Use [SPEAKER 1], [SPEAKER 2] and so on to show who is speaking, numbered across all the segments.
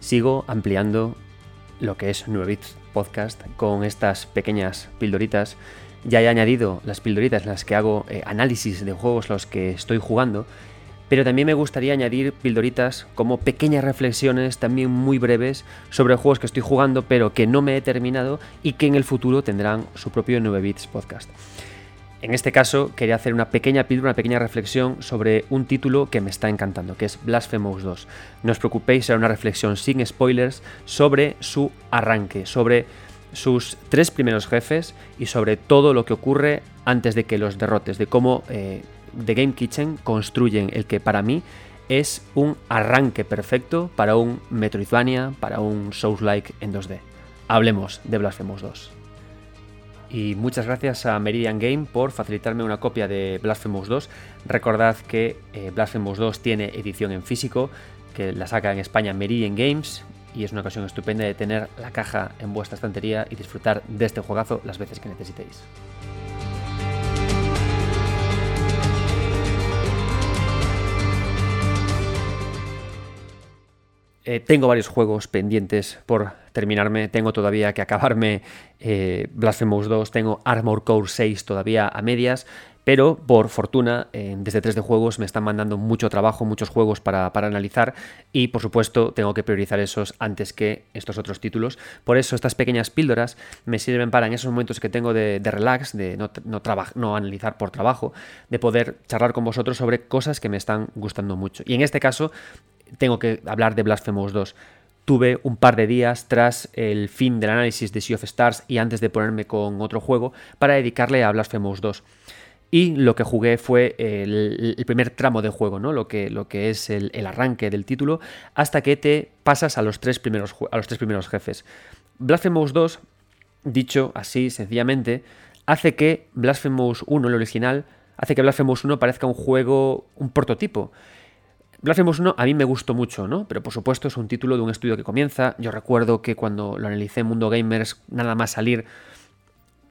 [SPEAKER 1] Sigo ampliando lo que es 9 Podcast con estas pequeñas pildoritas. Ya he añadido las pildoritas en las que hago eh, análisis de juegos los que estoy jugando, pero también me gustaría añadir pildoritas como pequeñas reflexiones también muy breves sobre juegos que estoy jugando pero que no me he terminado y que en el futuro tendrán su propio 9 Bits Podcast. En este caso, quería hacer una pequeña píldora, una pequeña reflexión sobre un título que me está encantando, que es Blasphemous 2. No os preocupéis, será una reflexión sin spoilers sobre su arranque, sobre sus tres primeros jefes y sobre todo lo que ocurre antes de que los derrotes, de cómo eh, The Game Kitchen construyen el que para mí es un arranque perfecto para un Metroidvania, para un Souls-like en 2D. Hablemos de Blasphemous 2. Y muchas gracias a Meridian Game por facilitarme una copia de Blasphemous 2. Recordad que eh, Blasphemous 2 tiene edición en físico, que la saca en España Meridian Games y es una ocasión estupenda de tener la caja en vuestra estantería y disfrutar de este juegazo las veces que necesitéis. Eh, tengo varios juegos pendientes por terminarme. Tengo todavía que acabarme eh, Blasphemous 2. Tengo Armor Core 6 todavía a medias. Pero por fortuna, desde 3 de juegos me están mandando mucho trabajo, muchos juegos para, analizar. Y por supuesto, tengo que priorizar esos antes que estos otros títulos. Por eso, estas pequeñas píldoras me sirven para en esos momentos que tengo de, relax, de no, no, no analizar por trabajo, de poder charlar con vosotros sobre cosas que me están gustando mucho. Y en este caso, tengo que hablar de Blasphemous 2. Tuve un par de días tras el fin del análisis de Sea of Stars y antes de ponerme con otro juego para dedicarle a Blasphemous 2. Y lo que jugué fue el, primer tramo de juego, ¿no? Lo que, lo que es el, arranque del título, hasta que te pasas a los tres primeros, a los tres primeros jefes. Blasphemous 2, dicho así sencillamente, hace que Blasphemous 1, el original, hace que Blasphemous 1 parezca un juego, un prototipo. Blasphemous 1 a mí me gustó mucho, ¿no? Pero por supuesto es un título de un estudio que comienza. Yo recuerdo que cuando lo analicé en Mundo Gamers, nada más salir,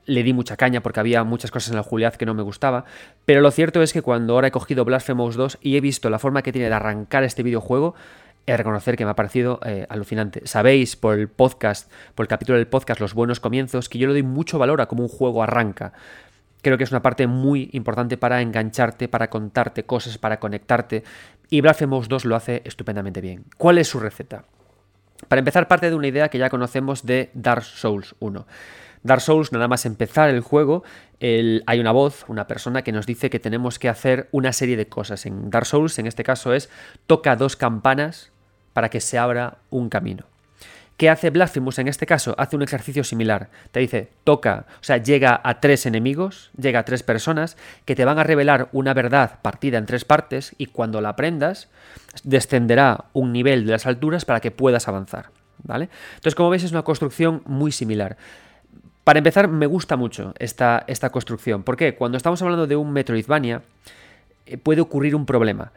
[SPEAKER 1] le di mucha caña porque había muchas cosas en la Juliad que no me gustaba. Pero lo cierto es que cuando ahora he cogido Blasphemous 2 y he visto la forma que tiene de arrancar este videojuego, he de reconocer que me ha parecido eh, alucinante. Sabéis por el podcast, por el capítulo del podcast Los Buenos Comienzos, que yo le doy mucho valor a cómo un juego arranca creo que es una parte muy importante para engancharte, para contarte cosas, para conectarte. Y Blasphemous 2 lo hace estupendamente bien. ¿Cuál es su receta? Para empezar, parte de una idea que ya conocemos de Dark Souls 1. Dark Souls, nada más empezar el juego, hay una voz, una persona que nos dice que tenemos que hacer una serie de cosas. En Dark Souls, en este caso, es toca dos campanas para que se abra un camino. ¿Qué hace Blasphemous en este caso? Hace un ejercicio similar. Te dice, toca, o sea, llega a tres enemigos, llega a tres personas que te van a revelar una verdad partida en tres partes y cuando la aprendas, descenderá un nivel de las alturas para que puedas avanzar. ¿Vale? Entonces, como veis, es una construcción muy similar. Para empezar, me gusta mucho esta, esta construcción. ¿Por qué? Cuando estamos hablando de un Metroidvania, eh, puede ocurrir un problema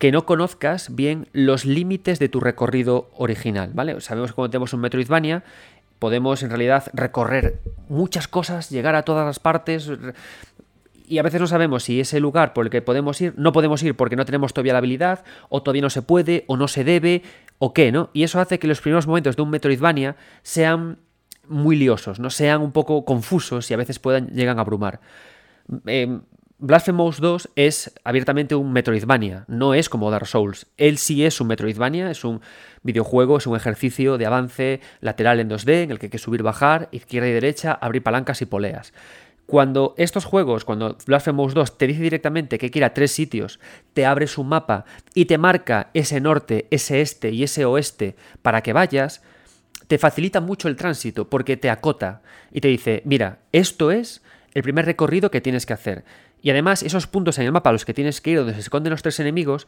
[SPEAKER 1] que no conozcas bien los límites de tu recorrido original, ¿vale? Sabemos que cuando tenemos un Metroidvania podemos en realidad recorrer muchas cosas, llegar a todas las partes y a veces no sabemos si ese lugar por el que podemos ir, no podemos ir porque no tenemos todavía la habilidad, o todavía no se puede, o no se debe, o qué, ¿no? Y eso hace que los primeros momentos de un Metroidvania sean muy liosos, ¿no? Sean un poco confusos y a veces puedan, llegan a abrumar. Eh, Blasphemous 2 es abiertamente un Metroidvania, no es como Dark Souls. Él sí es un Metroidvania, es un videojuego, es un ejercicio de avance lateral en 2D en el que hay que subir, bajar, izquierda y derecha, abrir palancas y poleas. Cuando estos juegos, cuando Blasphemous 2 te dice directamente que quiera tres sitios, te abre su mapa y te marca ese norte, ese este y ese oeste para que vayas, te facilita mucho el tránsito porque te acota y te dice, mira, esto es el primer recorrido que tienes que hacer. Y además, esos puntos en el mapa a los que tienes que ir, donde se esconden los tres enemigos,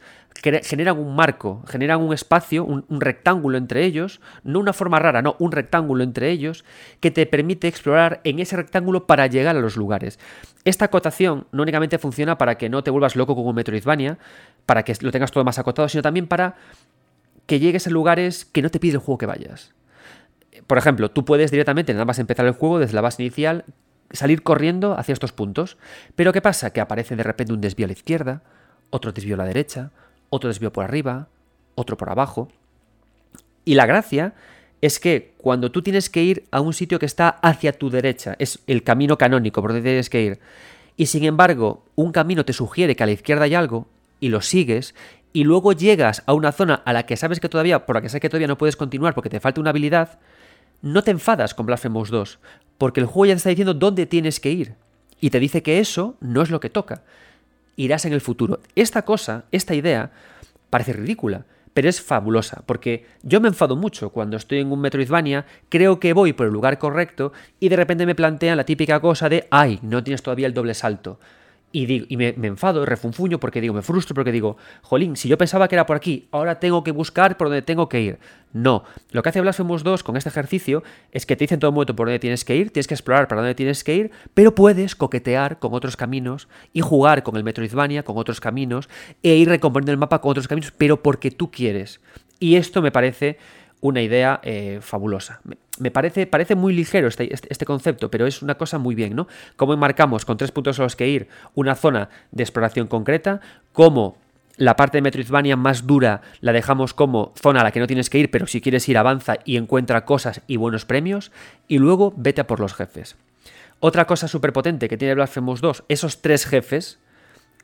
[SPEAKER 1] generan un marco, generan un espacio, un, rectángulo entre ellos, no una forma rara, no, un rectángulo entre ellos, que te permite explorar en ese rectángulo para llegar a los lugares. Esta acotación no únicamente funciona para que no te vuelvas loco con un Metroidvania, para que lo tengas todo más acotado, sino también para que llegues a lugares que no te pide el juego que vayas. Por ejemplo, tú puedes directamente, nada más empezar el juego desde la base inicial, salir corriendo hacia estos puntos. Pero ¿qué pasa? Que aparece de repente un desvío a la izquierda, otro desvío a la derecha, otro desvío por arriba, otro por abajo. Y la gracia es que cuando tú tienes que ir a un sitio que está hacia tu derecha, es el camino canónico por donde tienes que ir, y sin embargo un camino te sugiere que a la izquierda hay algo, y lo sigues, y luego llegas a una zona a la que sabes que todavía, por la que sabes que todavía no puedes continuar porque te falta una habilidad, no te enfadas con Blasphemous 2, porque el juego ya te está diciendo dónde tienes que ir, y te dice que eso no es lo que toca. Irás en el futuro. Esta cosa, esta idea, parece ridícula, pero es fabulosa, porque yo me enfado mucho cuando estoy en un Metroidvania, creo que voy por el lugar correcto y de repente me plantean la típica cosa de, ay, no tienes todavía el doble salto. Y, digo, y me, enfado, refunfuño porque digo, me frustro porque digo, jolín, si yo pensaba que era por aquí, ahora tengo que buscar por donde tengo que ir. No, lo que hace Blasphemous 2 con este ejercicio es que te dice en todo momento por dónde tienes que ir, tienes que explorar para dónde tienes que ir, pero puedes coquetear con otros caminos y jugar con el Metroidvania, con otros caminos, e ir recomponiendo el mapa con otros caminos, pero porque tú quieres. Y esto me parece una idea eh, fabulosa. Me parece, parece muy ligero este, este, este, concepto, pero es una cosa muy bien, ¿no? Cómo enmarcamos con tres puntos a los que ir una zona de exploración concreta, cómo la parte de Metroidvania más dura la dejamos como zona a la que no tienes que ir, pero si quieres ir avanza y encuentra cosas y buenos premios, y luego vete a por los jefes. Otra cosa súper potente que tiene Blasphemous 2, esos tres jefes,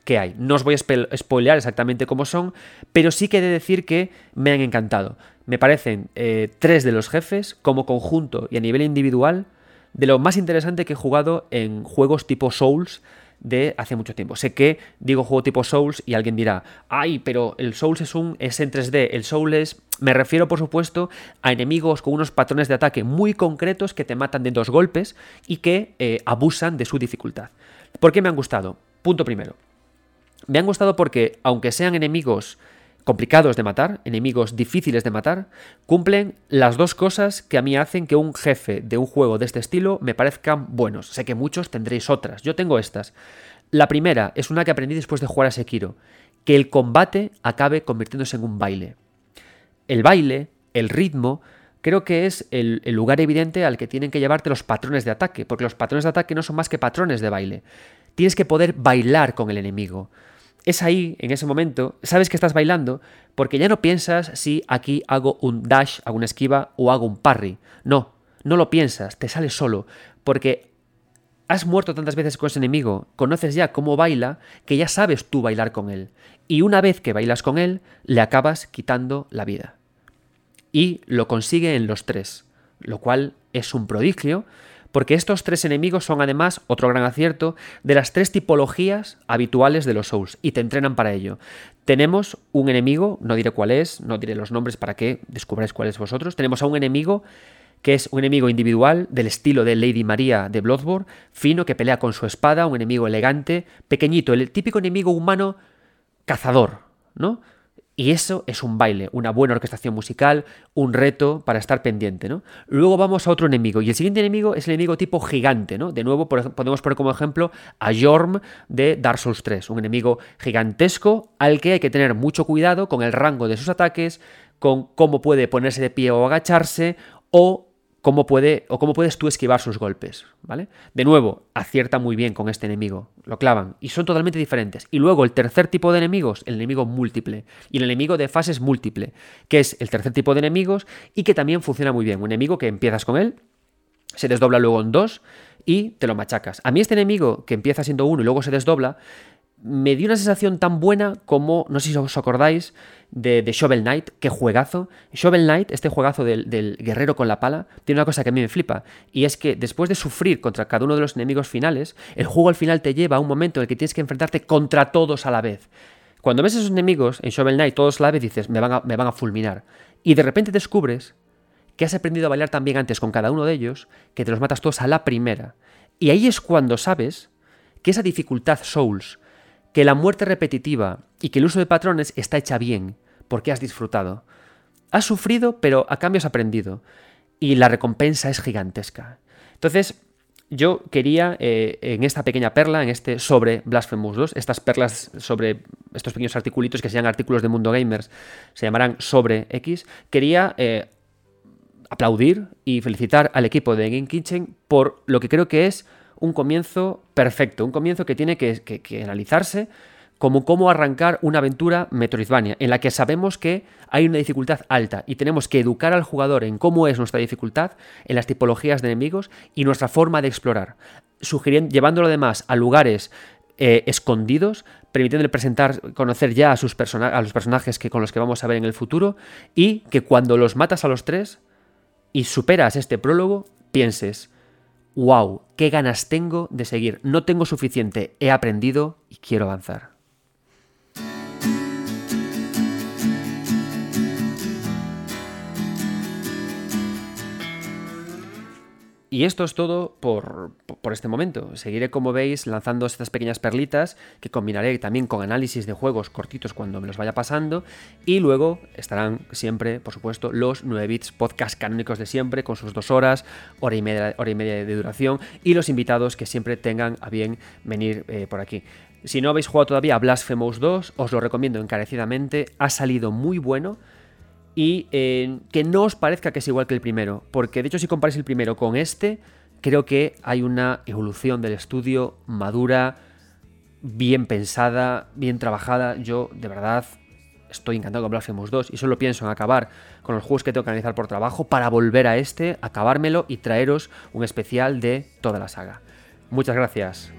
[SPEAKER 1] que hay. No os voy a spoilear exactamente cómo son, pero sí que he de decir que me han encantado. Me parecen eh, tres de los jefes, como conjunto y a nivel individual, de lo más interesante que he jugado en juegos tipo Souls de hace mucho tiempo. Sé que digo juego tipo Souls y alguien dirá, ay, pero el Souls es un es en 3D, el Souls es me refiero por supuesto a enemigos con unos patrones de ataque muy concretos que te matan de dos golpes y que eh, abusan de su dificultad. ¿Por qué me han gustado? Punto primero. Me han gustado porque, aunque sean enemigos complicados de matar, enemigos difíciles de matar, cumplen las dos cosas que a mí hacen que un jefe de un juego de este estilo me parezcan buenos. Sé que muchos tendréis otras, yo tengo estas. La primera es una que aprendí después de jugar a Sekiro, que el combate acabe convirtiéndose en un baile. El baile, el ritmo, creo que es el, el, lugar evidente al que tienen que llevarte los patrones de ataque, porque los patrones de ataque no son más que patrones de baile. Tienes que poder bailar con el enemigo es ahí, en ese momento, sabes que estás bailando porque ya no piensas si aquí hago un dash, hago una esquiva o hago un parry. No, no lo piensas, te sale solo, porque has muerto tantas veces con ese enemigo, conoces ya cómo baila, que ya sabes tú bailar con él. Y una vez que bailas con él, le acabas quitando la vida. Y lo consigue en los tres, lo cual es un prodigio, porque estos tres enemigos son además, otro gran acierto, de las tres tipologías habituales de los Souls, y te entrenan para ello. Tenemos un enemigo, no diré cuál es, no diré los nombres para que descubráis cuál es vosotros, tenemos a un enemigo que es un enemigo individual del estilo de Lady María de Bloodborne, fino, que pelea con su espada, un enemigo elegante, pequeñito, el típico enemigo humano cazador, ¿no? Y eso es un baile, una buena orquestación musical, un reto para estar pendiente, ¿no? Luego vamos a otro enemigo, y el siguiente enemigo es el enemigo tipo gigante, ¿no? De nuevo, podemos poner como ejemplo a Jorm de Dark Souls 3, un enemigo gigantesco al que hay que tener mucho cuidado con el rango de sus ataques, con cómo puede ponerse de pie o agacharse, o cómo puede o cómo puedes tú esquivar sus golpes, ¿vale? De nuevo, acierta muy bien con este enemigo, lo clavan y son totalmente diferentes. Y luego el tercer tipo de enemigos, el enemigo múltiple y el enemigo de fases múltiple, que es el tercer tipo de enemigos y que también funciona muy bien, un enemigo que empiezas con él, se desdobla luego en dos y te lo machacas. A mí este enemigo que empieza siendo uno y luego se desdobla me dio una sensación tan buena como, no sé si os acordáis, de, Shovel Knight, qué juegazo. Shovel Knight, este juegazo del, guerrero con la pala, tiene una cosa que a mí me flipa, y es que después de sufrir contra cada uno de los enemigos finales, el juego al final te lleva a un momento en el que tienes que enfrentarte contra todos a la vez. Cuando ves a esos enemigos en Shovel Knight todos a la vez dices, me van a, me van a fulminar. Y de repente descubres que has aprendido a bailar tan bien antes con cada uno de ellos que te los matas todos a la primera. Y ahí es cuando sabes que esa dificultad Souls, que la muerte repetitiva y que el uso de patrones está hecha bien, porque has disfrutado. Has sufrido, pero a cambio has aprendido. Y la recompensa es gigantesca. Entonces, yo quería, eh, en esta pequeña perla, en este sobre Blasphemous 2, estas perlas sobre estos pequeños articulitos que se llaman artículos de Mundo Gamers, se llamarán sobre X, quería eh, aplaudir y felicitar al equipo de Game Kitchen por lo que creo que es un comienzo perfecto, un comienzo que tiene que, analizarse como cómo arrancar una aventura Metroidvania, en la que sabemos que hay una dificultad alta y tenemos que educar al jugador en cómo es nuestra dificultad, en las tipologías de enemigos y nuestra forma de explorar, sugiriendo, llevándolo además a lugares eh, escondidos, permitiéndole presentar, conocer ya a, sus a los personajes que, con los que vamos a ver en el futuro y que cuando los matas a los tres y superas este prólogo, pienses, wow, qué ganas tengo de seguir, no tengo suficiente, he aprendido y quiero avanzar. Y esto es todo por, este momento. Seguiré, como veis, lanzando estas pequeñas perlitas que combinaré también con análisis de juegos cortitos cuando me los vaya pasando. Y luego estarán siempre, por supuesto, los 9 bits podcast canónicos de siempre, con sus dos horas, hora y media, hora y media de duración, y los invitados que siempre tengan a bien venir eh, por aquí. Si no habéis jugado todavía a Blasphemous 2, os lo recomiendo encarecidamente. Ha salido muy bueno y eh, que no os parezca que es igual que el primero, porque de hecho si comparáis el primero con este, creo que hay una evolución del estudio madura, bien pensada, bien trabajada. Yo de verdad estoy encantado con Blasphemous 2 y solo pienso en acabar con los juegos que tengo que analizar por trabajo para volver a este, acabármelo y traeros un especial de toda la saga. Muchas gracias